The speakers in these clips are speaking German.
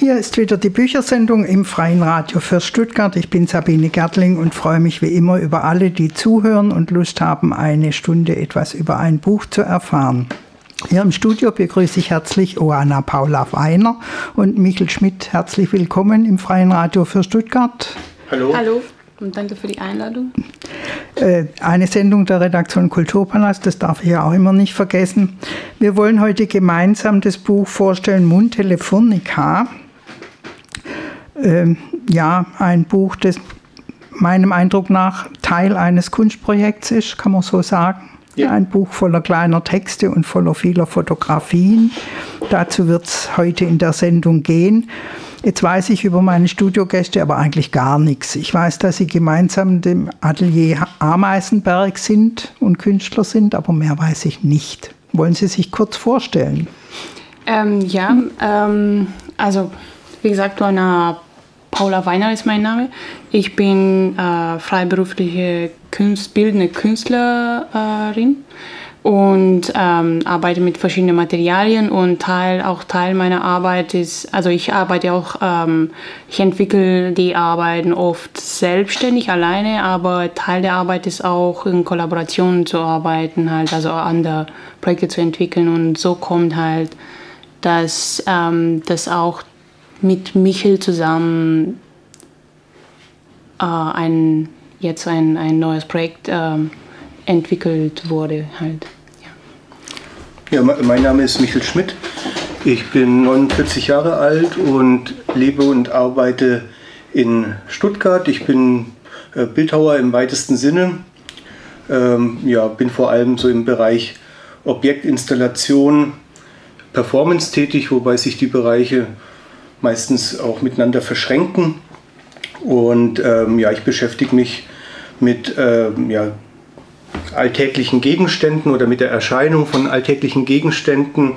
Hier ist wieder die Büchersendung im Freien Radio für Stuttgart. Ich bin Sabine Gärtling und freue mich wie immer über alle, die zuhören und Lust haben, eine Stunde etwas über ein Buch zu erfahren. Hier im Studio begrüße ich herzlich Oana Paula Weiner und Michel Schmidt. Herzlich willkommen im Freien Radio für Stuttgart. Hallo. Hallo und danke für die Einladung. Äh, eine Sendung der Redaktion Kulturpalast, das darf ich ja auch immer nicht vergessen. Wir wollen heute gemeinsam das Buch vorstellen, Mundtelefonica. Ähm, ja, ein Buch, das meinem Eindruck nach Teil eines Kunstprojekts ist, kann man so sagen. Ja. Ein Buch voller kleiner Texte und voller vieler Fotografien. Dazu wird es heute in der Sendung gehen. Jetzt weiß ich über meine Studiogäste aber eigentlich gar nichts. Ich weiß, dass sie gemeinsam dem Atelier Ameisenberg sind und Künstler sind, aber mehr weiß ich nicht. Wollen Sie sich kurz vorstellen? Ähm, ja, ähm, also wie gesagt, Donna Paula Weiner ist mein Name. Ich bin äh, freiberufliche Künst, bildende Künstlerin und ähm, arbeite mit verschiedenen Materialien und Teil, auch Teil meiner Arbeit ist, also ich arbeite auch, ähm, ich entwickle die Arbeiten oft selbstständig alleine, aber Teil der Arbeit ist auch in Kollaboration zu arbeiten, halt, also andere Projekte zu entwickeln und so kommt halt, dass ähm, das auch mit Michel zusammen äh, ein, jetzt ein, ein neues Projekt ähm, entwickelt wurde halt. Ja. ja, mein Name ist Michael Schmidt. Ich bin 49 Jahre alt und lebe und arbeite in Stuttgart. Ich bin äh, Bildhauer im weitesten Sinne. Ähm, ja, bin vor allem so im Bereich Objektinstallation, Performance tätig, wobei sich die Bereiche meistens auch miteinander verschränken. Und ähm, ja, ich beschäftige mich mit ähm, ja, alltäglichen Gegenständen oder mit der Erscheinung von alltäglichen Gegenständen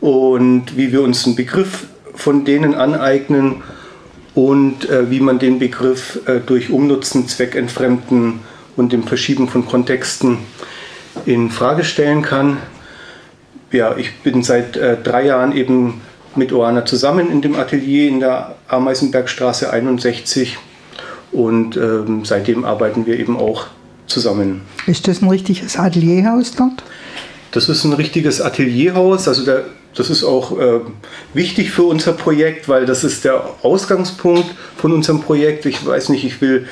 und wie wir uns einen Begriff von denen aneignen und äh, wie man den Begriff äh, durch Umnutzen, Zweckentfremden und dem Verschieben von Kontexten in Frage stellen kann. Ja, ich bin seit äh, drei Jahren eben mit Oana zusammen in dem Atelier in der Ameisenbergstraße 61 und ähm, seitdem arbeiten wir eben auch zusammen. Ist das ein richtiges Atelierhaus dort? Das ist ein richtiges Atelierhaus. Also der, das ist auch äh, wichtig für unser Projekt, weil das ist der Ausgangspunkt von unserem Projekt. Ich weiß nicht, ich will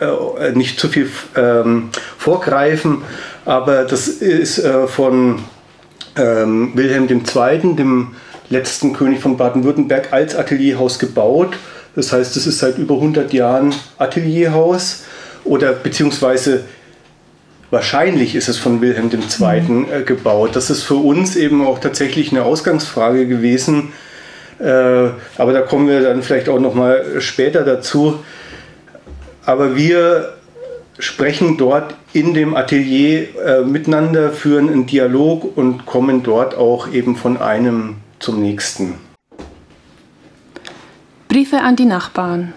äh, äh nicht zu viel ähm, vorgreifen, aber das ist äh, von ähm, Wilhelm II., dem letzten König von Baden-Württemberg, als Atelierhaus gebaut. Das heißt, es ist seit über 100 Jahren Atelierhaus oder beziehungsweise wahrscheinlich ist es von Wilhelm II. Mhm. Äh, gebaut. Das ist für uns eben auch tatsächlich eine Ausgangsfrage gewesen. Äh, aber da kommen wir dann vielleicht auch noch mal später dazu. Aber wir sprechen dort in dem Atelier äh, miteinander, führen einen Dialog und kommen dort auch eben von einem zum nächsten. Briefe an die Nachbarn.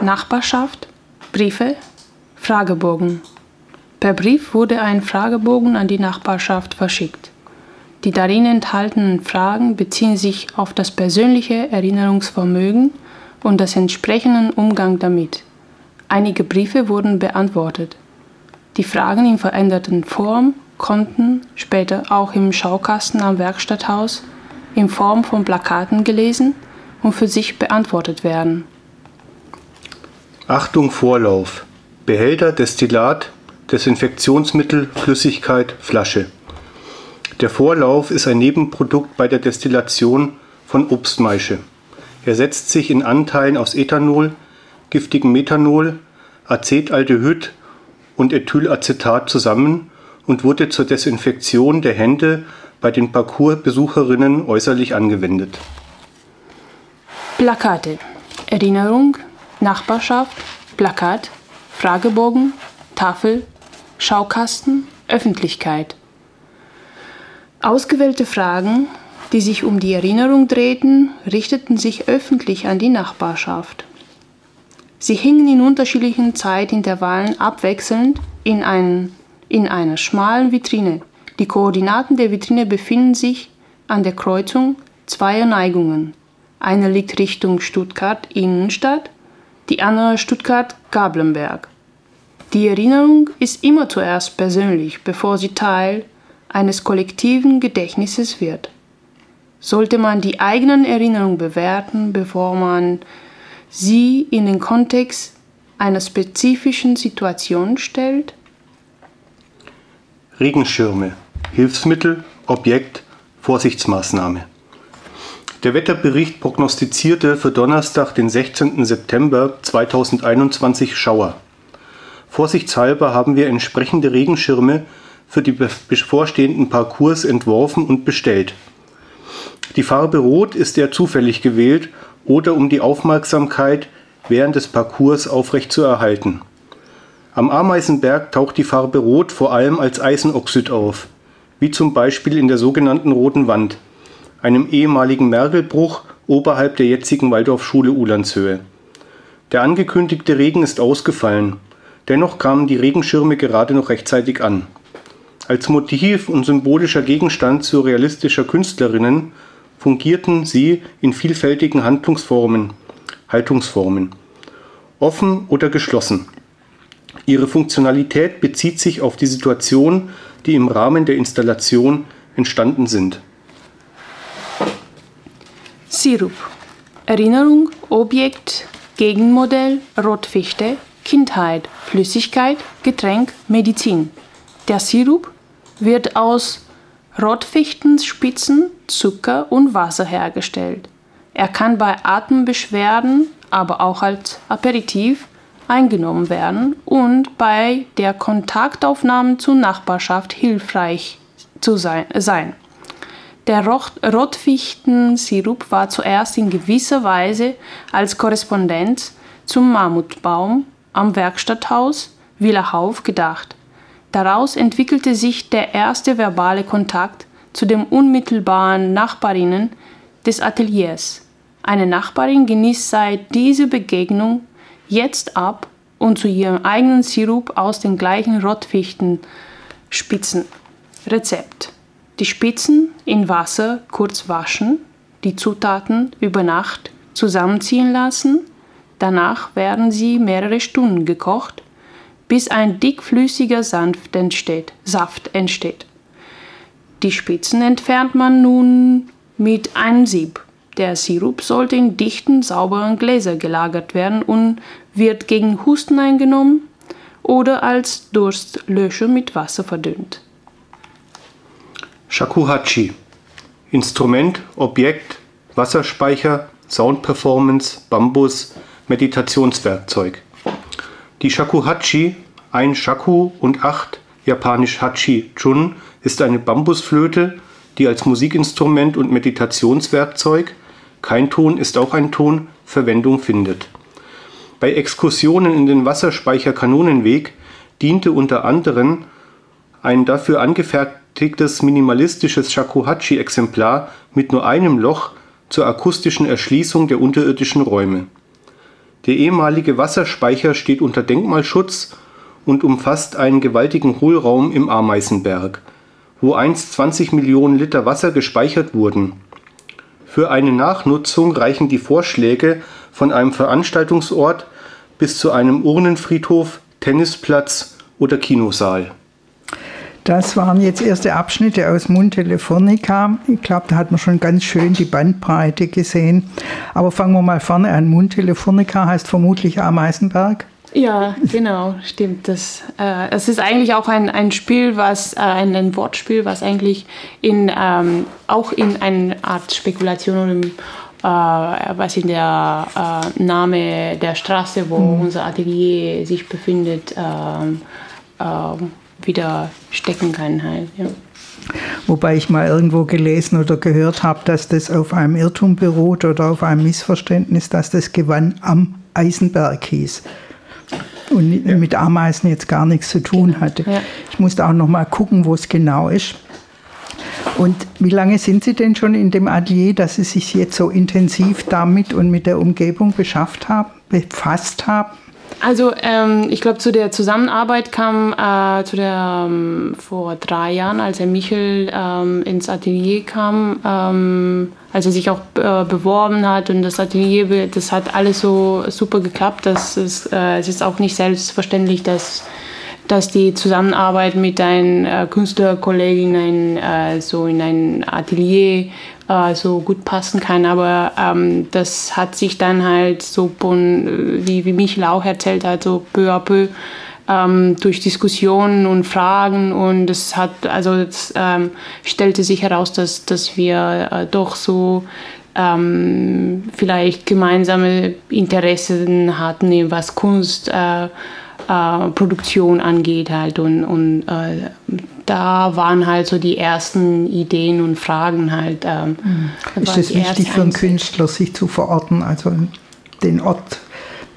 Nachbarschaft. Briefe Fragebogen. Per Brief wurde ein Fragebogen an die Nachbarschaft verschickt. Die darin enthaltenen Fragen beziehen sich auf das persönliche Erinnerungsvermögen und das entsprechenden Umgang damit. Einige Briefe wurden beantwortet. Die Fragen in veränderten Form konnten später auch im Schaukasten am Werkstatthaus in Form von Plakaten gelesen und für sich beantwortet werden. Achtung Vorlauf. Behälter, Destillat, Desinfektionsmittel, Flüssigkeit, Flasche. Der Vorlauf ist ein Nebenprodukt bei der Destillation von Obstmaische. Er setzt sich in Anteilen aus Ethanol, giftigem Methanol, Acetaldehyd und Ethylacetat zusammen und wurde zur Desinfektion der Hände bei den Parcoursbesucherinnen äußerlich angewendet. Plakate. Erinnerung, Nachbarschaft, Plakat, Fragebogen, Tafel, Schaukasten, Öffentlichkeit. Ausgewählte Fragen, die sich um die Erinnerung drehten, richteten sich öffentlich an die Nachbarschaft. Sie hingen in unterschiedlichen Zeitintervallen abwechselnd in, einen, in einer schmalen Vitrine. Die Koordinaten der Vitrine befinden sich an der Kreuzung zweier Neigungen. Eine liegt Richtung Stuttgart Innenstadt, die andere Stuttgart Gablenberg. Die Erinnerung ist immer zuerst persönlich, bevor sie Teil eines kollektiven Gedächtnisses wird. Sollte man die eigenen Erinnerungen bewerten, bevor man sie in den Kontext einer spezifischen Situation stellt? Regenschirme, Hilfsmittel, Objekt, Vorsichtsmaßnahme. Der Wetterbericht prognostizierte für Donnerstag, den 16. September 2021 Schauer. Vorsichtshalber haben wir entsprechende Regenschirme für die bevorstehenden Parcours entworfen und bestellt. Die Farbe Rot ist eher zufällig gewählt oder um die Aufmerksamkeit während des Parcours aufrechtzuerhalten. Am Ameisenberg taucht die Farbe Rot vor allem als Eisenoxid auf, wie zum Beispiel in der sogenannten Roten Wand einem ehemaligen Mergelbruch oberhalb der jetzigen Waldorfschule Ulandshöhe. Der angekündigte Regen ist ausgefallen, dennoch kamen die Regenschirme gerade noch rechtzeitig an. Als Motiv und symbolischer Gegenstand surrealistischer Künstlerinnen fungierten sie in vielfältigen Handlungsformen, Haltungsformen, offen oder geschlossen. Ihre Funktionalität bezieht sich auf die Situation, die im Rahmen der Installation entstanden sind. Sirup. Erinnerung, Objekt, Gegenmodell, Rotfichte, Kindheit, Flüssigkeit, Getränk, Medizin. Der Sirup wird aus Rotfichtenspitzen, Zucker und Wasser hergestellt. Er kann bei Atembeschwerden, aber auch als Aperitif eingenommen werden und bei der Kontaktaufnahme zur Nachbarschaft hilfreich zu sein. Der Rotfichtensirup war zuerst in gewisser Weise als Korrespondenz zum Mammutbaum am Werkstatthaus Villa Hauf gedacht. Daraus entwickelte sich der erste verbale Kontakt zu den unmittelbaren Nachbarinnen des Ateliers. Eine Nachbarin genießt seit dieser Begegnung jetzt ab und zu ihrem eigenen Sirup aus den gleichen Rotfichtenspitzen. Rezept die Spitzen in Wasser kurz waschen, die Zutaten über Nacht zusammenziehen lassen, danach werden sie mehrere Stunden gekocht, bis ein dickflüssiger Saft entsteht. Saft entsteht. Die Spitzen entfernt man nun mit einem Sieb. Der Sirup sollte in dichten, sauberen Gläser gelagert werden und wird gegen Husten eingenommen oder als Durstlöscher mit Wasser verdünnt. Shakuhachi Instrument, Objekt, Wasserspeicher, Soundperformance, Bambus, Meditationswerkzeug. Die Shakuhachi, ein Shaku und acht, japanisch Hachi Chun, ist eine Bambusflöte, die als Musikinstrument und Meditationswerkzeug, kein Ton ist auch ein Ton, Verwendung findet. Bei Exkursionen in den Wasserspeicher Kanonenweg diente unter anderem ein dafür angefertigtes minimalistisches Shakuhachi-Exemplar mit nur einem Loch zur akustischen Erschließung der unterirdischen Räume. Der ehemalige Wasserspeicher steht unter Denkmalschutz und umfasst einen gewaltigen Hohlraum im Ameisenberg, wo einst 20 Millionen Liter Wasser gespeichert wurden. Für eine Nachnutzung reichen die Vorschläge von einem Veranstaltungsort bis zu einem Urnenfriedhof, Tennisplatz oder Kinosaal das waren jetzt erste Abschnitte aus Mundtelefonica. Ich glaube, da hat man schon ganz schön die Bandbreite gesehen. Aber fangen wir mal vorne an. Mundtelefonica heißt vermutlich Ameisenberg. Ja, genau, stimmt. Das, äh, es ist eigentlich auch ein, ein Spiel, was äh, ein, ein Wortspiel, was eigentlich in, ähm, auch in eine Art Spekulation oder äh, was in der äh, Name der Straße, wo mhm. unser Atelier sich befindet, ähm, ähm, wieder stecken kann halt. Ja. Wobei ich mal irgendwo gelesen oder gehört habe, dass das auf einem Irrtum beruht oder auf einem Missverständnis, dass das Gewann am Eisenberg hieß und ja. mit Ameisen jetzt gar nichts zu tun genau. hatte. Ja. Ich musste auch noch mal gucken, wo es genau ist. Und wie lange sind Sie denn schon in dem Atelier, dass Sie sich jetzt so intensiv damit und mit der Umgebung beschafft haben, befasst haben? Also ähm, ich glaube, zu der Zusammenarbeit kam äh, zu der ähm, vor drei Jahren, als Herr Michel ähm, ins Atelier kam, ähm, als er sich auch äh, beworben hat und das Atelier, das hat alles so super geklappt. Das ist, äh, es ist auch nicht selbstverständlich, dass dass die Zusammenarbeit mit deinen äh, Künstlerkolleginnen äh, so in ein Atelier äh, so gut passen kann. Aber ähm, das hat sich dann halt so, wie, wie Michael auch erzählt hat, so peu à peu ähm, durch Diskussionen und Fragen und es hat, also es ähm, stellte sich heraus, dass, dass wir äh, doch so ähm, vielleicht gemeinsame Interessen hatten, was Kunst äh, Produktion angeht halt und, und äh, da waren halt so die ersten Ideen und Fragen halt. Ähm, mhm. Ist es wichtig für einen Künstler, sich zu verorten, also den Ort,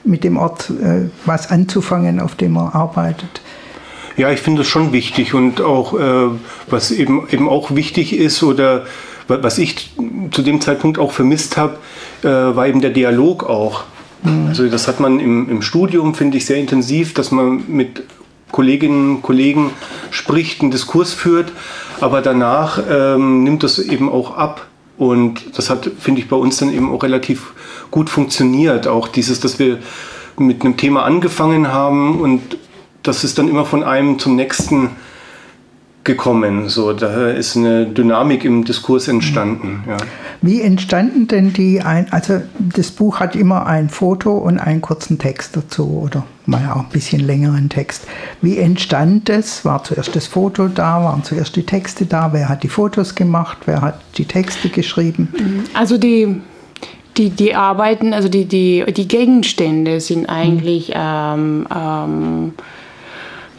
mit dem Ort äh, was anzufangen, auf dem er arbeitet? Ja, ich finde es schon wichtig und auch, äh, was eben, eben auch wichtig ist oder was ich zu dem Zeitpunkt auch vermisst habe, äh, war eben der Dialog auch. Mhm. Also das hat man im, im Studium, finde ich, sehr intensiv, dass man mit Kolleginnen und Kollegen spricht, einen Diskurs führt, aber danach ähm, nimmt das eben auch ab. Und das hat, finde ich, bei uns dann eben auch relativ gut funktioniert. Auch dieses, dass wir mit einem Thema angefangen haben und das ist dann immer von einem zum nächsten gekommen. So, da ist eine Dynamik im Diskurs entstanden. Ja. Wie entstanden denn die, ein, also das Buch hat immer ein Foto und einen kurzen Text dazu oder mal auch ein bisschen längeren Text. Wie entstand das? War zuerst das Foto da? Waren zuerst die Texte da? Wer hat die Fotos gemacht? Wer hat die Texte geschrieben? Also die die, die Arbeiten, also die, die, die Gegenstände sind eigentlich ähm, ähm,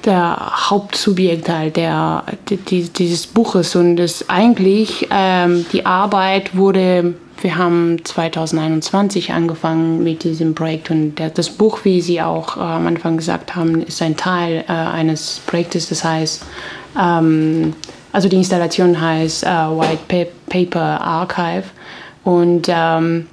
der Hauptsubjekt halt der, die, dieses Buches. Und das eigentlich ähm, die Arbeit wurde, wir haben 2021 angefangen mit diesem Projekt. Und der, das Buch, wie Sie auch äh, am Anfang gesagt haben, ist ein Teil äh, eines Projektes, das heißt, ähm, also die Installation heißt äh, White Paper Archive. Und ähm,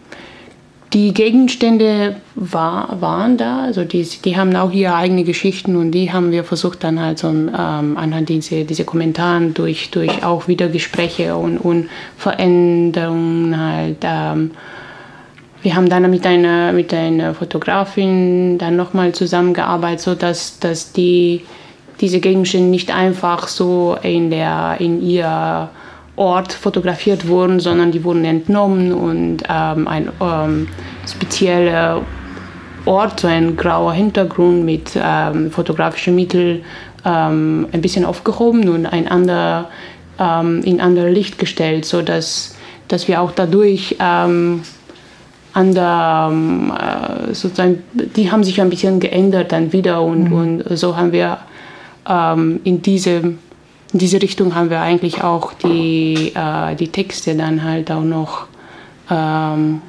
die Gegenstände war, waren da, also die, die haben auch ihre eigenen Geschichten und die haben wir versucht dann halt so ähm, anhand dieser diese Kommentaren durch, durch auch wieder Gespräche und, und Veränderungen halt. Ähm, wir haben dann mit einer, mit einer Fotografin dann nochmal zusammengearbeitet, sodass dass die, diese Gegenstände nicht einfach so in, der, in ihr Ort fotografiert wurden, sondern die wurden entnommen und ähm, ein ähm, spezieller Ort, so ein grauer Hintergrund mit ähm, fotografischen Mitteln ähm, ein bisschen aufgehoben und ein ander, ähm, in anderes Licht gestellt, sodass dass wir auch dadurch ähm, an der, äh, sozusagen, die haben sich ein bisschen geändert dann wieder und, mhm. und so haben wir in diese in diese Richtung haben wir eigentlich auch die, äh, die Texte dann halt auch noch ähm,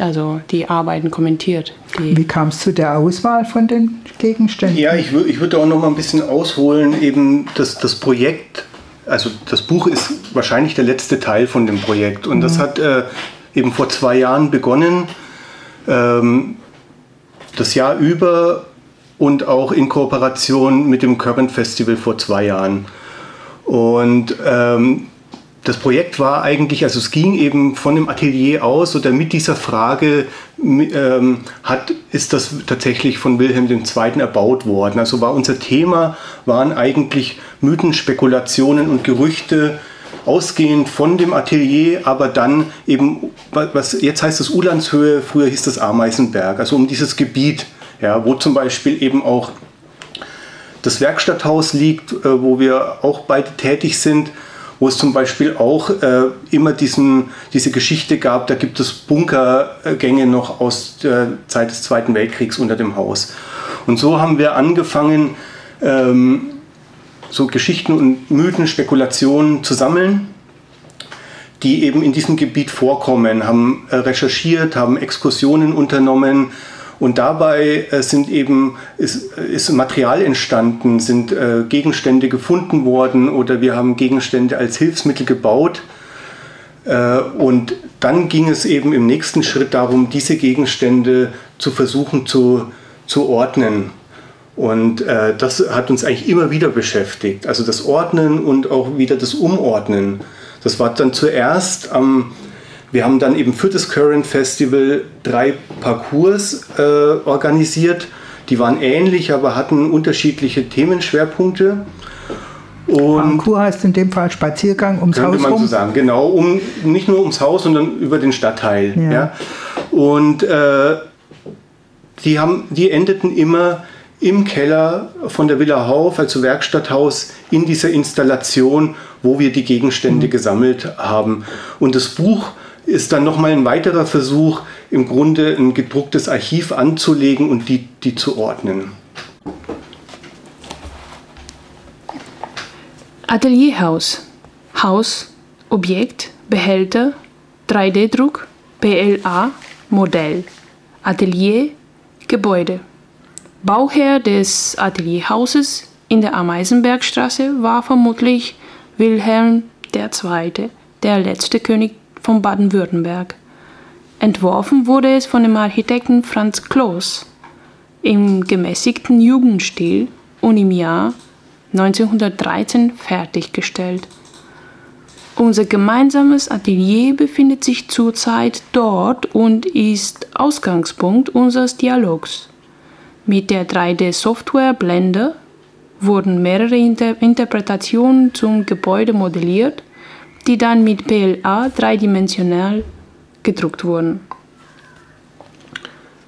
also die Arbeiten kommentiert. Die Wie kam es zu der Auswahl von den Gegenständen? Ja, ich, ich würde auch noch mal ein bisschen ausholen, eben das, das Projekt, also das Buch ist wahrscheinlich der letzte Teil von dem Projekt und mhm. das hat äh, eben vor zwei Jahren begonnen. Ähm, das Jahr über und auch in Kooperation mit dem Current Festival vor zwei Jahren. Und ähm, das Projekt war eigentlich, also es ging eben von dem Atelier aus oder mit dieser Frage ähm, hat, ist das tatsächlich von Wilhelm II. erbaut worden. Also war unser Thema, waren eigentlich Mythen, Spekulationen und Gerüchte ausgehend von dem Atelier, aber dann eben, was jetzt heißt das Ulandshöhe, früher hieß das Ameisenberg, also um dieses Gebiet ja, wo zum Beispiel eben auch das Werkstatthaus liegt, äh, wo wir auch beide tätig sind, wo es zum Beispiel auch äh, immer diesen, diese Geschichte gab, da gibt es Bunkergänge noch aus der Zeit des Zweiten Weltkriegs unter dem Haus. Und so haben wir angefangen, ähm, so Geschichten und Mythen, Spekulationen zu sammeln, die eben in diesem Gebiet vorkommen, haben äh, recherchiert, haben Exkursionen unternommen, und dabei äh, sind eben, ist, ist Material entstanden, sind äh, Gegenstände gefunden worden oder wir haben Gegenstände als Hilfsmittel gebaut. Äh, und dann ging es eben im nächsten Schritt darum, diese Gegenstände zu versuchen zu, zu ordnen. Und äh, das hat uns eigentlich immer wieder beschäftigt. Also das Ordnen und auch wieder das Umordnen. Das war dann zuerst am, wir haben dann eben für das Current Festival drei Parcours äh, organisiert. Die waren ähnlich, aber hatten unterschiedliche Themenschwerpunkte. Und Parcours heißt in dem Fall Spaziergang ums könnte Haus man rum. so sagen, genau, um nicht nur ums Haus, sondern über den Stadtteil. Ja. Ja. Und äh, die, haben, die endeten immer im Keller von der Villa Hauf, also Werkstatthaus, in dieser Installation, wo wir die Gegenstände gesammelt haben. Und das Buch ist dann nochmal ein weiterer Versuch, im Grunde ein gedrucktes Archiv anzulegen und die, die zu ordnen. Atelierhaus. Haus, Objekt, Behälter, 3D-Druck, PLA, Modell. Atelier, Gebäude. Bauherr des Atelierhauses in der Ameisenbergstraße war vermutlich Wilhelm II., der letzte König von Baden-Württemberg. Entworfen wurde es von dem Architekten Franz Kloß im gemäßigten Jugendstil und im Jahr 1913 fertiggestellt. Unser gemeinsames Atelier befindet sich zurzeit dort und ist Ausgangspunkt unseres Dialogs. Mit der 3D-Software Blender wurden mehrere Inter Interpretationen zum Gebäude modelliert, die dann mit PLA dreidimensional gedruckt wurden.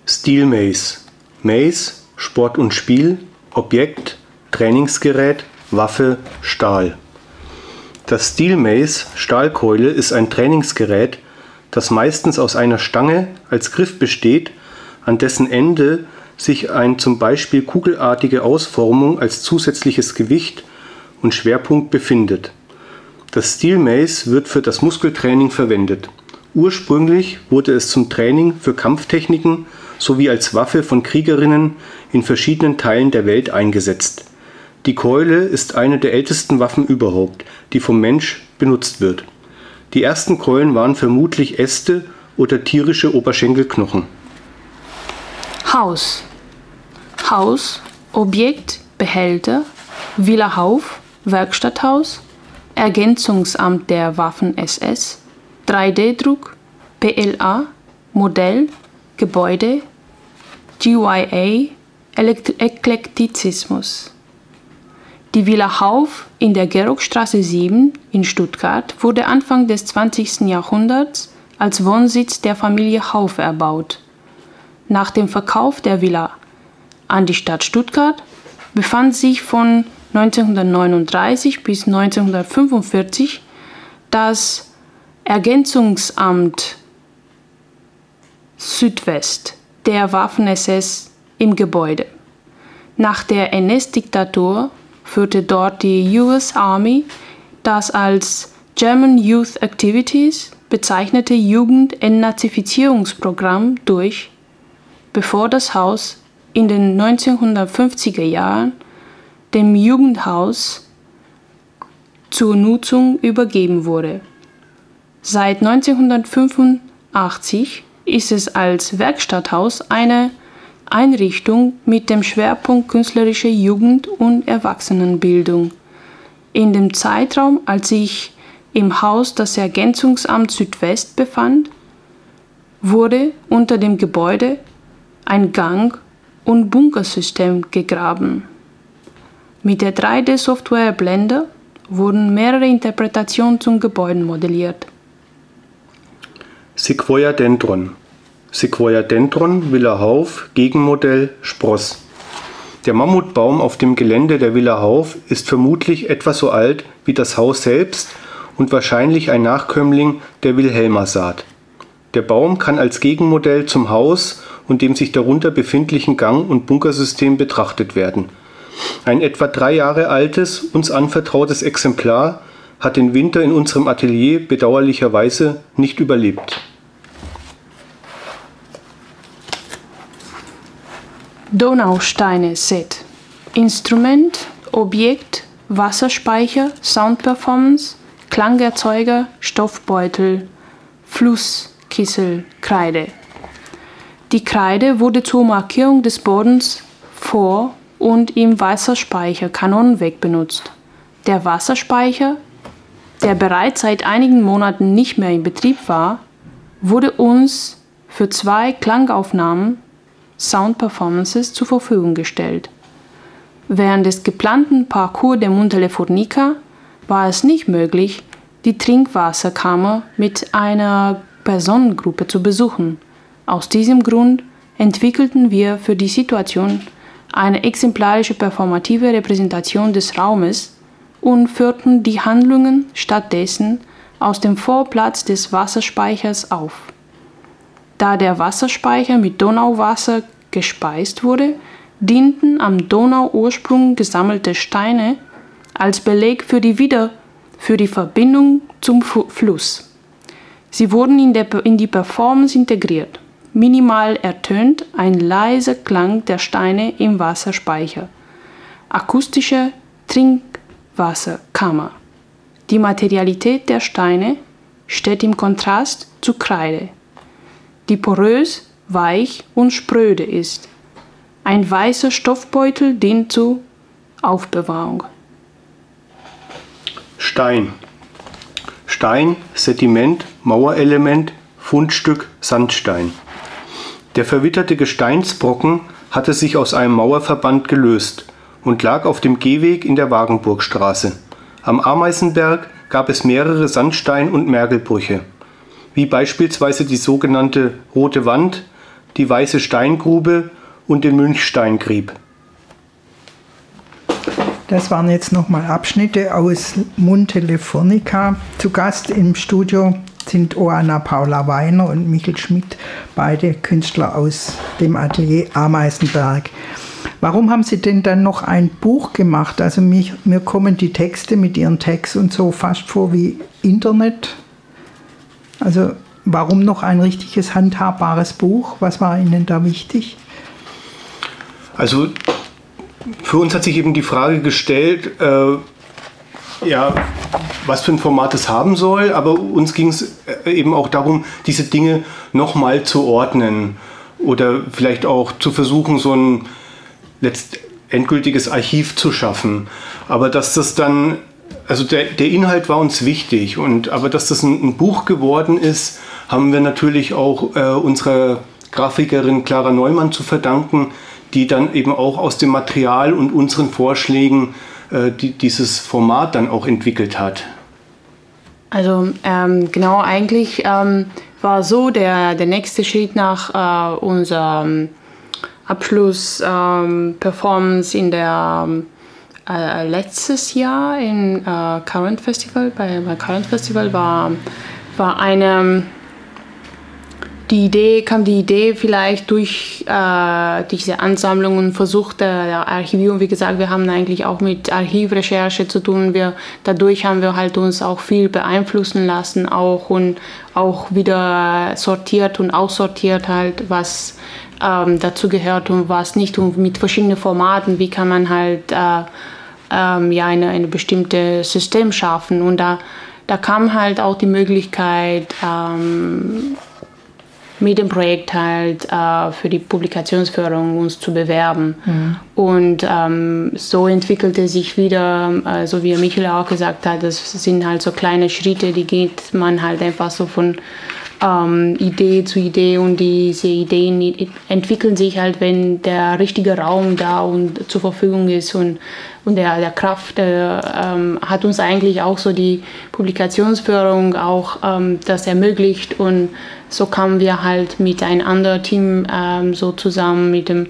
Steel Mace. Mace, Sport und Spiel, Objekt, Trainingsgerät, Waffe, Stahl. Das Steel Mace, Stahlkeule, ist ein Trainingsgerät, das meistens aus einer Stange als Griff besteht, an dessen Ende sich ein zum Beispiel kugelartige Ausformung als zusätzliches Gewicht und Schwerpunkt befindet. Das Steel Mace wird für das Muskeltraining verwendet. Ursprünglich wurde es zum Training für Kampftechniken sowie als Waffe von Kriegerinnen in verschiedenen Teilen der Welt eingesetzt. Die Keule ist eine der ältesten Waffen überhaupt, die vom Mensch benutzt wird. Die ersten Keulen waren vermutlich Äste oder tierische Oberschenkelknochen. Haus. Haus, Objekt, Behälter, Villa Hauf, Werkstatthaus, Ergänzungsamt der Waffen SS, 3D-Druck, PLA, Modell, Gebäude, GYA, Elekt Eklektizismus. Die Villa Hauf in der Gerockstraße 7 in Stuttgart wurde Anfang des 20. Jahrhunderts als Wohnsitz der Familie Hauf erbaut. Nach dem Verkauf der Villa an die Stadt Stuttgart befand sich von 1939 bis 1945 das Ergänzungsamt Südwest der Waffen-SS im Gebäude. Nach der NS-Diktatur führte dort die US Army das als German Youth Activities bezeichnete Jugend-Entnazifizierungsprogramm durch, bevor das Haus in den 1950er Jahren dem Jugendhaus zur Nutzung übergeben wurde. Seit 1985 ist es als Werkstatthaus eine Einrichtung mit dem Schwerpunkt künstlerische Jugend- und Erwachsenenbildung. In dem Zeitraum, als sich im Haus das Ergänzungsamt Südwest befand, wurde unter dem Gebäude ein Gang- und Bunkersystem gegraben. Mit der 3D-Software Blender wurden mehrere Interpretationen zum Gebäude modelliert. Sequoia Dendron. Sequoia Dendron, Villa Hauf, Gegenmodell Spross. Der Mammutbaum auf dem Gelände der Villa Hauf ist vermutlich etwa so alt wie das Haus selbst und wahrscheinlich ein Nachkömmling der Wilhelmersaat. Der Baum kann als Gegenmodell zum Haus und dem sich darunter befindlichen Gang- und Bunkersystem betrachtet werden. Ein etwa drei Jahre altes, uns anvertrautes Exemplar hat den Winter in unserem Atelier bedauerlicherweise nicht überlebt. Donausteine Set. Instrument, Objekt, Wasserspeicher, Soundperformance, Klangerzeuger, Stoffbeutel, Flusskissel, Kreide. Die Kreide wurde zur Markierung des Bodens vor und im Wasserspeicher Kanonenweg benutzt. Der Wasserspeicher, der bereits seit einigen Monaten nicht mehr in Betrieb war, wurde uns für zwei Klangaufnahmen Sound Performances zur Verfügung gestellt. Während des geplanten Parcours der Montelefonica war es nicht möglich, die Trinkwasserkammer mit einer Personengruppe zu besuchen. Aus diesem Grund entwickelten wir für die Situation eine exemplarische performative Repräsentation des Raumes und führten die Handlungen stattdessen aus dem Vorplatz des Wasserspeichers auf. Da der Wasserspeicher mit Donauwasser gespeist wurde, dienten am Donauursprung gesammelte Steine als Beleg für die Wieder für die Verbindung zum Fluss. Sie wurden in, der, in die Performance integriert. Minimal ertönt ein leiser Klang der Steine im Wasserspeicher. Akustische Trinkwasserkammer. Die Materialität der Steine steht im Kontrast zu Kreide, die porös, weich und spröde ist. Ein weißer Stoffbeutel dient zur Aufbewahrung. Stein. Stein, Sediment, Mauerelement, Fundstück, Sandstein. Der verwitterte Gesteinsbrocken hatte sich aus einem Mauerverband gelöst und lag auf dem Gehweg in der Wagenburgstraße. Am Ameisenberg gab es mehrere Sandstein- und Mergelbrüche, wie beispielsweise die sogenannte Rote Wand, die Weiße Steingrube und den Münchsteingrieb. Das waren jetzt nochmal Abschnitte aus Montelefonica. Zu Gast im Studio sind Oana Paula Weiner und Michel Schmidt, beide Künstler aus dem Atelier Ameisenberg. Warum haben Sie denn dann noch ein Buch gemacht? Also mich, mir kommen die Texte mit Ihren Text und so fast vor wie Internet. Also warum noch ein richtiges handhabbares Buch? Was war Ihnen da wichtig? Also für uns hat sich eben die Frage gestellt, äh, ja, was für ein Format es haben soll, aber uns ging es äh, eben auch darum, diese Dinge nochmal zu ordnen oder vielleicht auch zu versuchen, so ein letztendgültiges Archiv zu schaffen. Aber dass das dann, also der, der Inhalt war uns wichtig, und, aber dass das ein, ein Buch geworden ist, haben wir natürlich auch äh, unserer Grafikerin Clara Neumann zu verdanken, die dann eben auch aus dem Material und unseren Vorschlägen die, dieses Format dann auch entwickelt hat. Also ähm, genau, eigentlich ähm, war so der, der nächste Schritt nach äh, unserem Abschluss-Performance ähm, in der äh, letztes Jahr in äh, Current Festival, bei, bei Current Festival war, war eine die Idee kam die Idee vielleicht durch äh, diese Ansammlung und Versuch der, der, Archivierung. Wie gesagt, wir haben eigentlich auch mit Archivrecherche zu tun. Wir, dadurch haben wir halt uns auch viel beeinflussen lassen auch und auch wieder sortiert und aussortiert halt, was ähm, dazu gehört und was nicht und mit verschiedenen Formaten. Wie kann man halt äh, ähm, ja eine, eine bestimmte System schaffen und da da kam halt auch die Möglichkeit ähm, mit dem Projekt halt äh, für die Publikationsförderung uns zu bewerben. Mhm. Und ähm, so entwickelte sich wieder, äh, so wie Michael auch gesagt hat, das sind halt so kleine Schritte, die geht man halt einfach so von ähm, Idee zu Idee und diese Ideen entwickeln sich halt, wenn der richtige Raum da und zur Verfügung ist und, und der, der Kraft der, ähm, hat uns eigentlich auch so die Publikationsförderung auch ähm, das ermöglicht und so kamen wir halt mit einem anderen Team ähm, so zusammen mit dem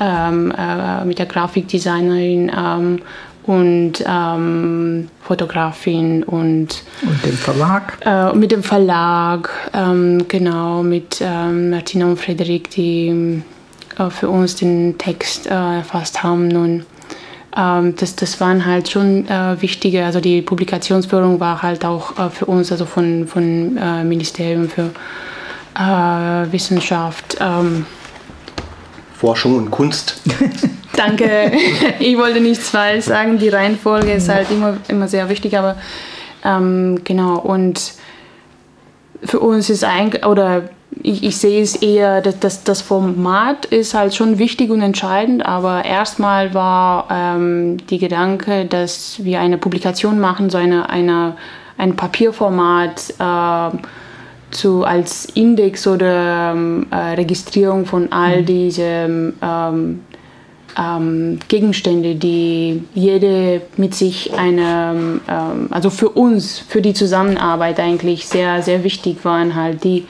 ähm, äh, mit der Grafikdesignerin ähm, und ähm, Fotografin und, und dem Verlag. Äh, mit dem Verlag, ähm, genau, mit ähm, Martina und Frederik, die äh, für uns den Text äh, erfasst haben. Und ähm, das, das waren halt schon äh, wichtige, also die Publikationsförderung war halt auch äh, für uns, also von, von äh, Ministerium für Wissenschaft. Ähm, Forschung und Kunst. Danke. Ich wollte nichts falsch sagen. Die Reihenfolge ist halt immer, immer sehr wichtig, aber ähm, genau. Und für uns ist eigentlich, oder ich, ich, sehe es eher, dass das, das Format ist halt schon wichtig und entscheidend, aber erstmal war ähm, die Gedanke, dass wir eine Publikation machen, so eine, eine, ein Papierformat äh, zu, als Index oder ähm, äh, Registrierung von all mhm. diesen ähm, ähm, Gegenstände, die jede mit sich eine, ähm, also für uns, für die Zusammenarbeit eigentlich sehr, sehr wichtig waren, halt die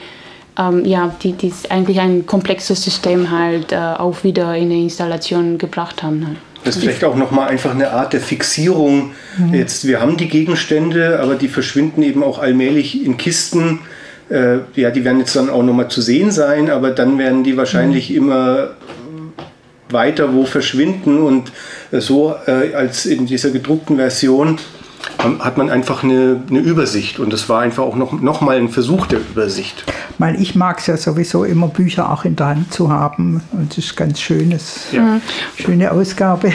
ähm, ja, die, die eigentlich ein komplexes System halt äh, auch wieder in die Installation gebracht haben. Halt. Das ist vielleicht auch nochmal einfach eine Art der Fixierung. Mhm. Jetzt, wir haben die Gegenstände, aber die verschwinden eben auch allmählich in Kisten. Äh, ja, die werden jetzt dann auch nochmal zu sehen sein, aber dann werden die wahrscheinlich mhm. immer weiter wo verschwinden und äh, so äh, als in dieser gedruckten Version hat man einfach eine, eine, Übersicht und das war einfach auch noch, noch mal ein Versuch der Übersicht. Weil ich mag es ja sowieso immer Bücher auch in der Hand zu haben und es ist ganz schönes, ja. Mhm. schöne Ausgabe.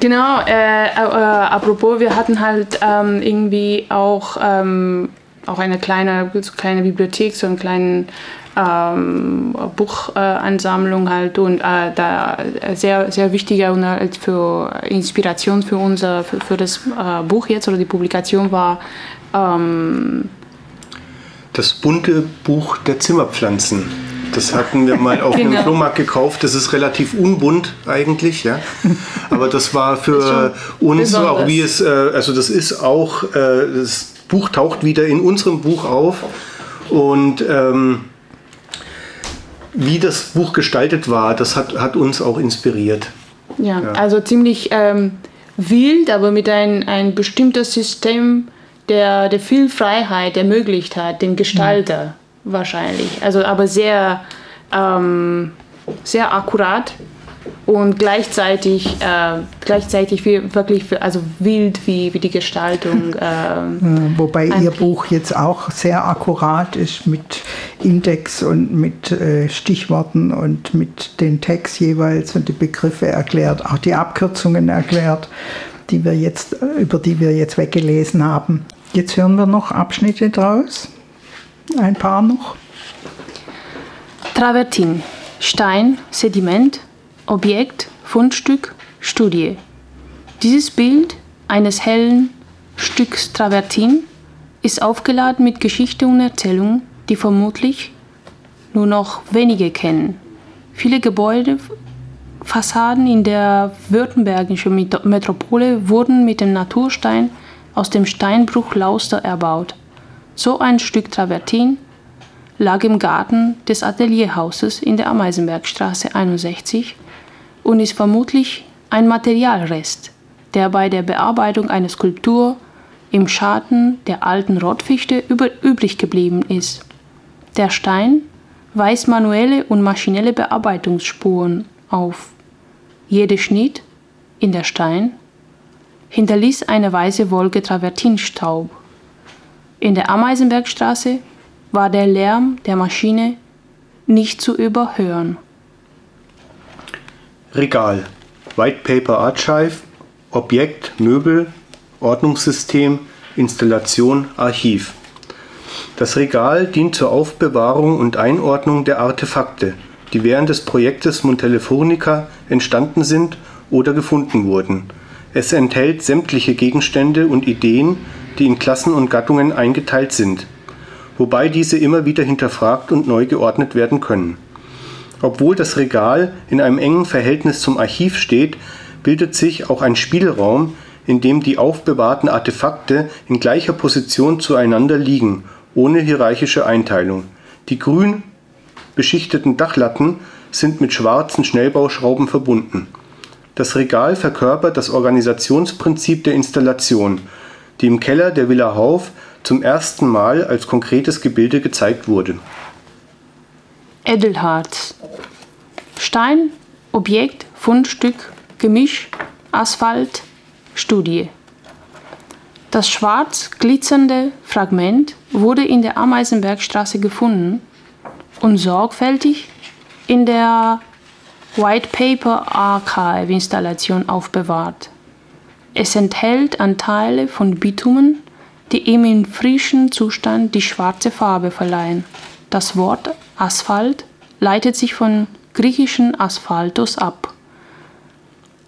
Genau, äh, äh, apropos, wir hatten halt ähm, irgendwie auch, ähm, auch eine kleine, kleine Bibliothek, so einen kleinen ähm, Buchansammlung halt und äh, da sehr, sehr wichtiger und halt für Inspiration für unser, für, für das äh, Buch jetzt oder die Publikation war ähm, das bunte Buch der Zimmerpflanzen. Das hatten wir mal auf genau. einem Flohmarkt gekauft. Das ist relativ unbunt eigentlich, ja. Aber das war für uns besonders. auch wie es, äh, also das ist auch, äh, das Buch taucht wieder in unserem Buch auf und ähm, wie das Buch gestaltet war, das hat, hat uns auch inspiriert. Ja, ja. also ziemlich ähm, wild, aber mit ein, ein bestimmtes System, der, der viel Freiheit ermöglicht hat, den Gestalter mhm. wahrscheinlich. Also aber sehr, ähm, sehr akkurat und gleichzeitig, äh, gleichzeitig wie, wirklich für, also wild wie, wie die Gestaltung. Äh, Wobei Ihr Buch jetzt auch sehr akkurat ist mit Index und mit äh, Stichworten und mit den Tags jeweils und die Begriffe erklärt, auch die Abkürzungen erklärt, die wir jetzt, über die wir jetzt weggelesen haben. Jetzt hören wir noch Abschnitte draus. Ein paar noch. Travertin, Stein, Sediment, Objekt, Fundstück, Studie. Dieses Bild eines hellen Stücks Travertin ist aufgeladen mit Geschichte und Erzählungen, die vermutlich nur noch wenige kennen. Viele Gebäudefassaden in der württembergischen Metropole wurden mit dem Naturstein aus dem Steinbruch Lauster erbaut. So ein Stück Travertin lag im Garten des Atelierhauses in der Ameisenbergstraße 61 und ist vermutlich ein Materialrest, der bei der Bearbeitung einer Skulptur im Schatten der alten Rotfichte übrig geblieben ist. Der Stein weist manuelle und maschinelle Bearbeitungsspuren auf. Jeder Schnitt in der Stein hinterließ eine weiße Wolke Travertinstaub. In der Ameisenbergstraße war der Lärm der Maschine nicht zu überhören. Regal, White Paper Archive, Objekt, Möbel, Ordnungssystem, Installation, Archiv. Das Regal dient zur Aufbewahrung und Einordnung der Artefakte, die während des Projektes Montelefonica entstanden sind oder gefunden wurden. Es enthält sämtliche Gegenstände und Ideen, die in Klassen und Gattungen eingeteilt sind, wobei diese immer wieder hinterfragt und neu geordnet werden können obwohl das Regal in einem engen Verhältnis zum Archiv steht, bildet sich auch ein Spielraum, in dem die aufbewahrten Artefakte in gleicher Position zueinander liegen, ohne hierarchische Einteilung. Die grün beschichteten Dachlatten sind mit schwarzen Schnellbauschrauben verbunden. Das Regal verkörpert das Organisationsprinzip der Installation, die im Keller der Villa Hauf zum ersten Mal als konkretes Gebilde gezeigt wurde Edelharz. Stein, Objekt, Fundstück, Gemisch, Asphalt, Studie. Das schwarz glitzernde Fragment wurde in der Ameisenbergstraße gefunden und sorgfältig in der White Paper Archive Installation aufbewahrt. Es enthält Anteile von Bitumen, die ihm in frischem Zustand die schwarze Farbe verleihen. Das Wort Asphalt leitet sich von griechischen Asphaltos ab.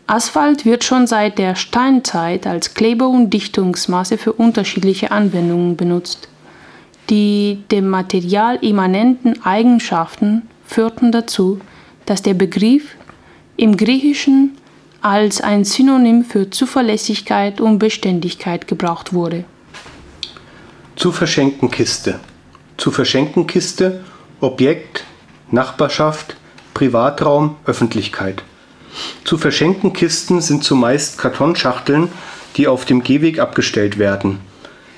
Asphalt wird schon seit der Steinzeit als Kleber- und Dichtungsmasse für unterschiedliche Anwendungen benutzt. Die dem Material immanenten Eigenschaften führten dazu, dass der Begriff im Griechischen als ein Synonym für Zuverlässigkeit und Beständigkeit gebraucht wurde. Zu verschenken Kiste. Zu verschenken Kiste, Objekt, Nachbarschaft, Privatraum, Öffentlichkeit. Zu verschenken Kisten sind zumeist Kartonschachteln, die auf dem Gehweg abgestellt werden.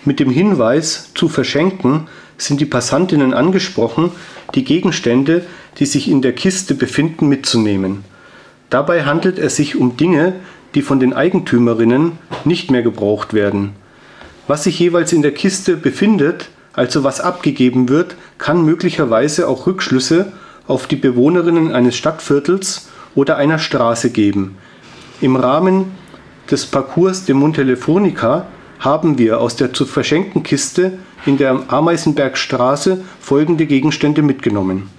Mit dem Hinweis zu verschenken sind die Passantinnen angesprochen, die Gegenstände, die sich in der Kiste befinden, mitzunehmen. Dabei handelt es sich um Dinge, die von den Eigentümerinnen nicht mehr gebraucht werden. Was sich jeweils in der Kiste befindet, also was abgegeben wird, kann möglicherweise auch Rückschlüsse auf die Bewohnerinnen eines Stadtviertels oder einer Straße geben. Im Rahmen des Parcours de Montelefonica haben wir aus der zu verschenken Kiste in der Ameisenbergstraße folgende Gegenstände mitgenommen.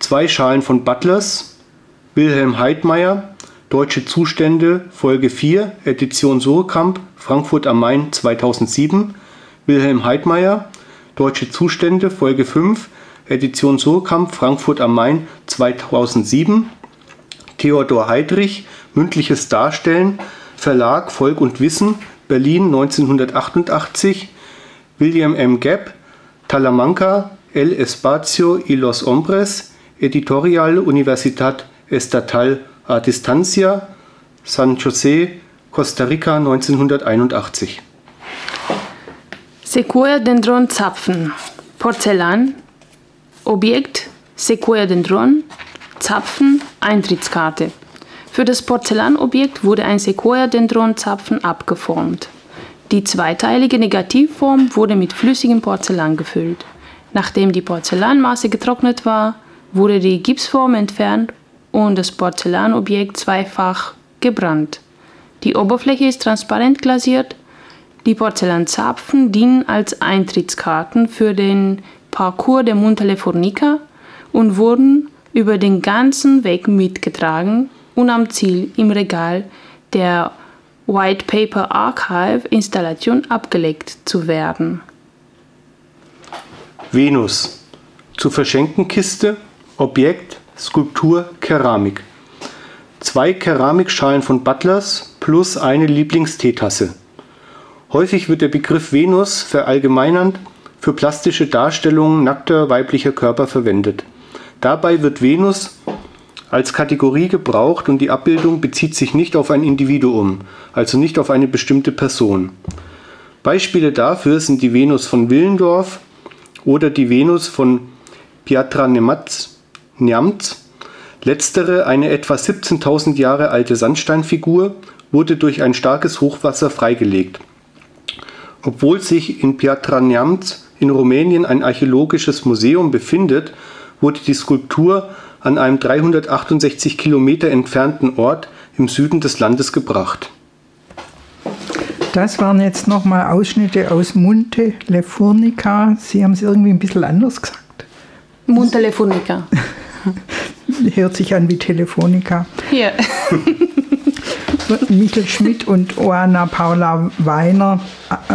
Zwei Schalen von Butlers, Wilhelm Heidmeier, Deutsche Zustände, Folge 4, Edition Surkamp, Frankfurt am Main 2007, Wilhelm Heidmeier, Deutsche Zustände, Folge 5, Edition Surkamp, Frankfurt am Main 2007, Theodor Heidrich, Mündliches Darstellen, Verlag Volk und Wissen, Berlin 1988, William M. Gapp, Talamanca, El Espacio y los Hombres, Editorial Universidad Estatal a Distancia, San José, Costa Rica 1981. Sequoia-Dendron Zapfen, Porzellan, Objekt Sequoia-Dendron, Zapfen, Eintrittskarte. Für das Porzellanobjekt wurde ein Sequoia-Dendron-Zapfen abgeformt. Die zweiteilige Negativform wurde mit flüssigem Porzellan gefüllt. Nachdem die Porzellanmasse getrocknet war, wurde die Gipsform entfernt und das Porzellanobjekt zweifach gebrannt. Die Oberfläche ist transparent glasiert. Die Porzellanzapfen dienen als Eintrittskarten für den Parcours der Montale Fornica und wurden über den ganzen Weg mitgetragen und am Ziel im Regal der White Paper Archive Installation abgelegt zu werden. Venus. Zu verschenken Kiste, Objekt, Skulptur, Keramik. Zwei Keramikschalen von Butlers plus eine Lieblingsteetasse. Häufig wird der Begriff Venus verallgemeinernd für plastische Darstellungen nackter weiblicher Körper verwendet. Dabei wird Venus als Kategorie gebraucht und die Abbildung bezieht sich nicht auf ein Individuum, also nicht auf eine bestimmte Person. Beispiele dafür sind die Venus von Willendorf oder die Venus von Piatra Neamț. Letztere, eine etwa 17.000 Jahre alte Sandsteinfigur, wurde durch ein starkes Hochwasser freigelegt. Obwohl sich in Piatra Neamț in Rumänien ein archäologisches Museum befindet, wurde die Skulptur an einem 368 Kilometer entfernten Ort im Süden des Landes gebracht. Das waren jetzt nochmal Ausschnitte aus Monte Lefurnica. Sie haben es irgendwie ein bisschen anders gesagt. Monte Lefurnica. Hört sich an wie Telefonica. Hier. Michael Schmidt und Oana Paula Weiner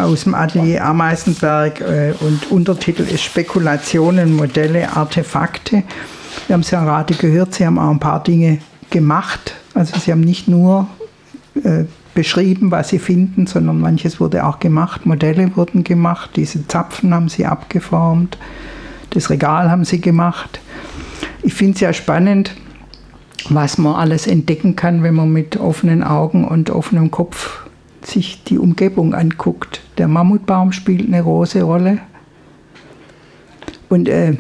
aus dem Atelier Ameisenberg äh, und Untertitel ist Spekulationen, Modelle, Artefakte. Wir haben es ja gerade gehört, Sie haben auch ein paar Dinge gemacht. Also Sie haben nicht nur äh, beschrieben, was Sie finden, sondern manches wurde auch gemacht. Modelle wurden gemacht, diese Zapfen haben Sie abgeformt, das Regal haben Sie gemacht. Ich finde es ja spannend, was man alles entdecken kann, wenn man mit offenen Augen und offenem Kopf sich die Umgebung anguckt. Der Mammutbaum spielt eine große Rolle. Und, äh,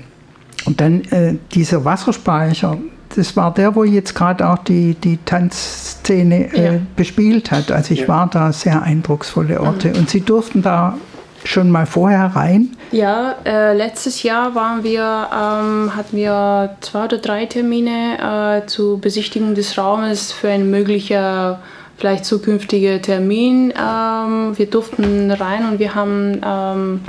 und dann äh, dieser Wasserspeicher, das war der, wo jetzt gerade auch die, die Tanzszene äh, ja. bespielt hat. Also ich ja. war da sehr eindrucksvolle Orte. Mhm. Und Sie durften da schon mal vorher rein? Ja, äh, letztes Jahr waren wir, ähm, hatten wir zwei oder drei Termine äh, zur Besichtigung des Raumes für einen möglichen, vielleicht zukünftigen Termin. Ähm, wir durften rein und wir haben ähm,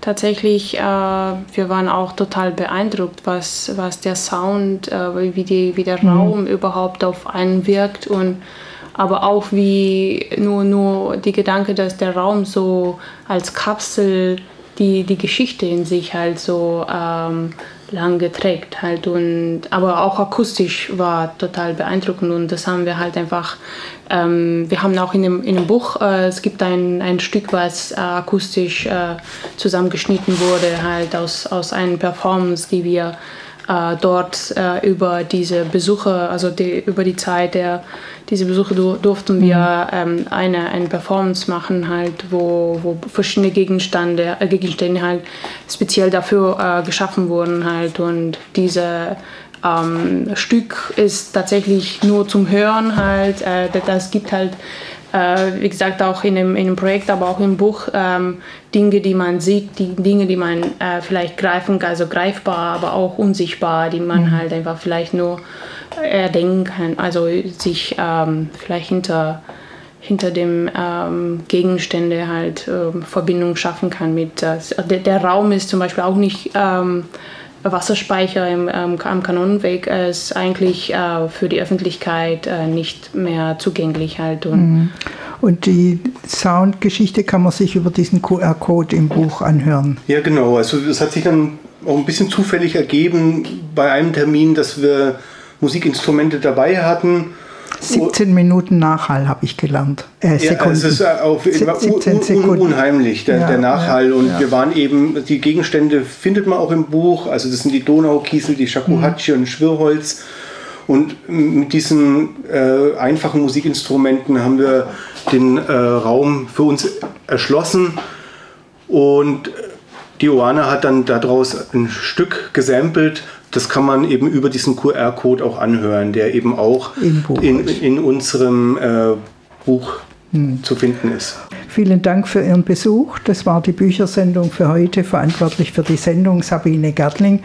tatsächlich, äh, wir waren auch total beeindruckt, was, was der Sound, äh, wie, die, wie der mhm. Raum überhaupt auf einen wirkt und aber auch wie nur, nur die Gedanke, dass der Raum so als Kapsel die, die Geschichte in sich halt so ähm, lang geträgt halt und aber auch akustisch war total beeindruckend und das haben wir halt einfach ähm, wir haben auch in dem, in dem Buch äh, es gibt ein, ein Stück was äh, akustisch äh, zusammengeschnitten wurde halt aus, aus einer Performance die wir äh, dort äh, über diese Besuche also die, über die Zeit der diese Besuche durften wir mhm. ähm, eine, eine Performance machen, halt, wo, wo verschiedene Gegenstände, äh, Gegenstände halt speziell dafür äh, geschaffen wurden. Halt. Und dieses ähm, Stück ist tatsächlich nur zum Hören. Halt. Äh, das gibt halt, äh, wie gesagt, auch in dem, in dem Projekt, aber auch im Buch ähm, Dinge, die man sieht, die Dinge, die man äh, vielleicht greifen kann, also greifbar, aber auch unsichtbar, die man mhm. halt einfach vielleicht nur erdenken, also sich ähm, vielleicht hinter, hinter dem ähm, Gegenstände halt ähm, Verbindung schaffen kann mit. Äh, der, der, Raum ist zum Beispiel auch nicht ähm, Wasserspeicher im, ähm, am Kanonenweg ist eigentlich äh, für die Öffentlichkeit äh, nicht mehr zugänglich halt. Und, mhm. und die Soundgeschichte kann man sich über diesen QR-Code im Buch anhören. Ja, genau. Also es hat sich dann auch ein bisschen zufällig ergeben bei einem Termin, dass wir Musikinstrumente dabei hatten. 17 Minuten Nachhall habe ich gelernt. Äh, ja, es ist auf, 17 un, un, unheimlich, der, ja, der Nachhall. Ja, und ja. wir waren eben, die Gegenstände findet man auch im Buch. Also das sind die Donaukiesel, die Shakuhachi mhm. und Schwirrholz. Und mit diesen äh, einfachen Musikinstrumenten haben wir den äh, Raum für uns erschlossen. Und die Oana hat dann daraus ein Stück gesampelt, das kann man eben über diesen QR-Code auch anhören, der eben auch in, in unserem äh, Buch hm. zu finden ist. Vielen Dank für Ihren Besuch. Das war die Büchersendung für heute. Verantwortlich für die Sendung Sabine Gärtling.